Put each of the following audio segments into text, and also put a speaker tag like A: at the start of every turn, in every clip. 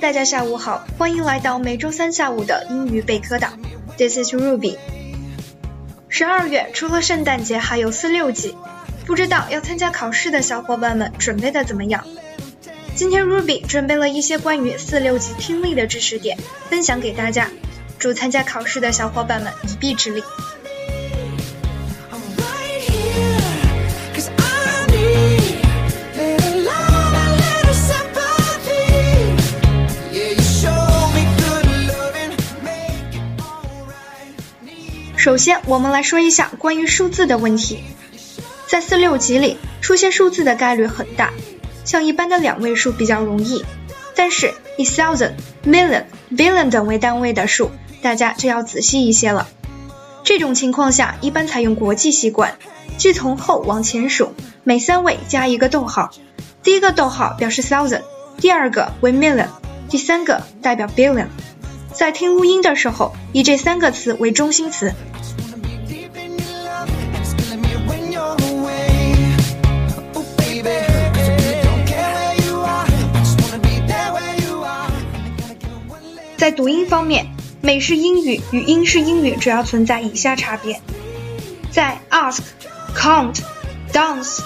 A: 大家下午好，欢迎来到每周三下午的英语备课岛。This is Ruby。十二月除了圣诞节，还有四六级，不知道要参加考试的小伙伴们准备的怎么样？今天 Ruby 准备了一些关于四六级听力的知识点，分享给大家，祝参加考试的小伙伴们一臂之力。首先，我们来说一下关于数字的问题。在四六级里，出现数字的概率很大，像一般的两位数比较容易，但是以 thousand、million、billion 等为单位的数，大家就要仔细一些了。这种情况下，一般采用国际习惯，即从后往前数，每三位加一个逗号，第一个逗号表示 thousand，第二个为 million，第三个代表 billion。在听录音的时候，以这三个词为中心词，在读音方面，美式英语与英式英语主要存在以下差别：在 ask、count、dance、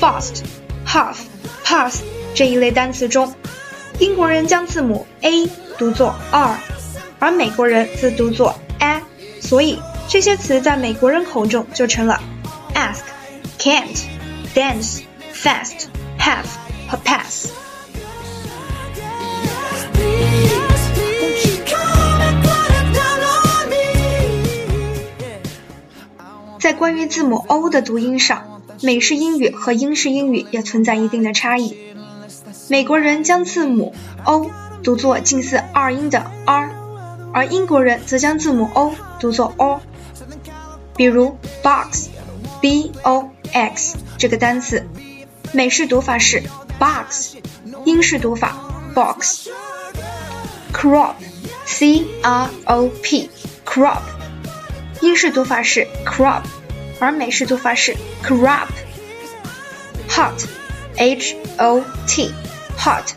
A: fast、half、pass 这一类单词中，英国人将字母 a 读作 r，而美国人则读作 a，所以这些词在美国人口中就成了 ask、can't、dance、fast、have 和 pass。在关于字母 O 的读音上，美式英语和英式英语也存在一定的差异。美国人将字母 O 读作近似二音的 R，而英国人则将字母 O 读作 O。比如 box，b o x 这个单词，美式读法是 box，英式读法 box。crop，c r o p，crop。英式读法是 crop，而美式读法是 crop。hot，h o t，hot，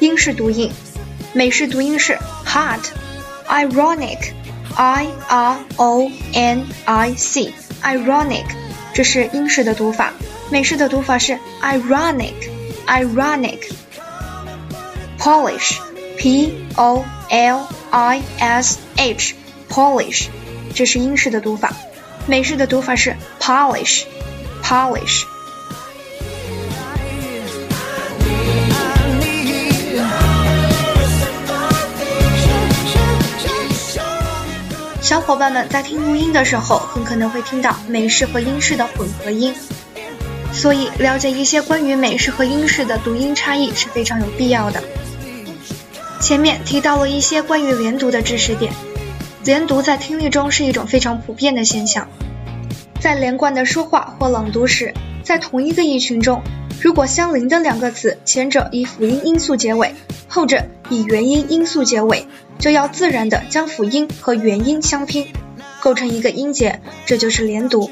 A: 英式读音，美式读音是 hot。ironic，i r o n i c，ironic，这是英式的读法，美式的读法是 ironic，ironic。polish，p o l i s h，polish，这是英式的读法，美式的读法是 polish，polish。 小 伙伴们在听录音的时候，很可能会听到美式和英式的混合音，所以了解一些关于美式和英式的读音差异是非常有必要的。前面提到了一些关于连读的知识点，连读在听力中是一种非常普遍的现象。在连贯的说话或朗读时，在同一个音群中，如果相邻的两个词，前者以辅音因素结尾，后者以元音因素结尾，就要自然的将辅音和元音相拼，构成一个音节，这就是连读。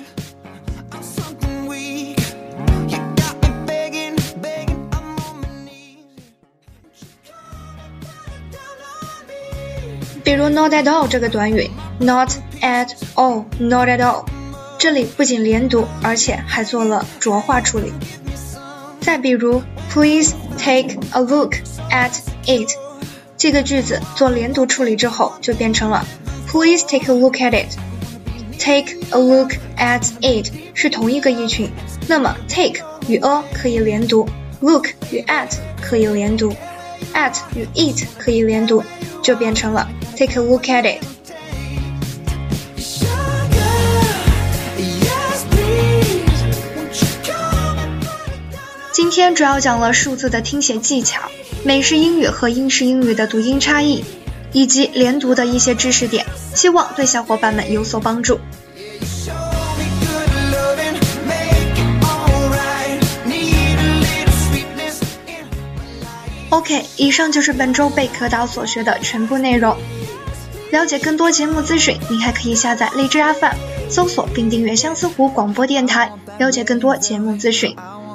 A: 比如 not at all 这个短语，not at all，not at all，这里不仅连读，而且还做了浊化处理。再比如 Please take a look at it。这个句子做连读处理之后，就变成了 Please take a look at it。Take a look at it 是同一个意群，那么 take 与 a 可以连读，look 与 at 可以连读，at 与 it 可以连读，就变成了 take a look at it。 今天主要讲了数字的听写技巧、美式英语和英式英语的读音差异，以及连读的一些知识点，希望对小伙伴们有所帮助。OK，以上就是本周贝壳岛所学的全部内容。了解更多节目资讯，您还可以下载荔枝 FM，搜索并订阅相思湖广播电台，了解更多节目资讯。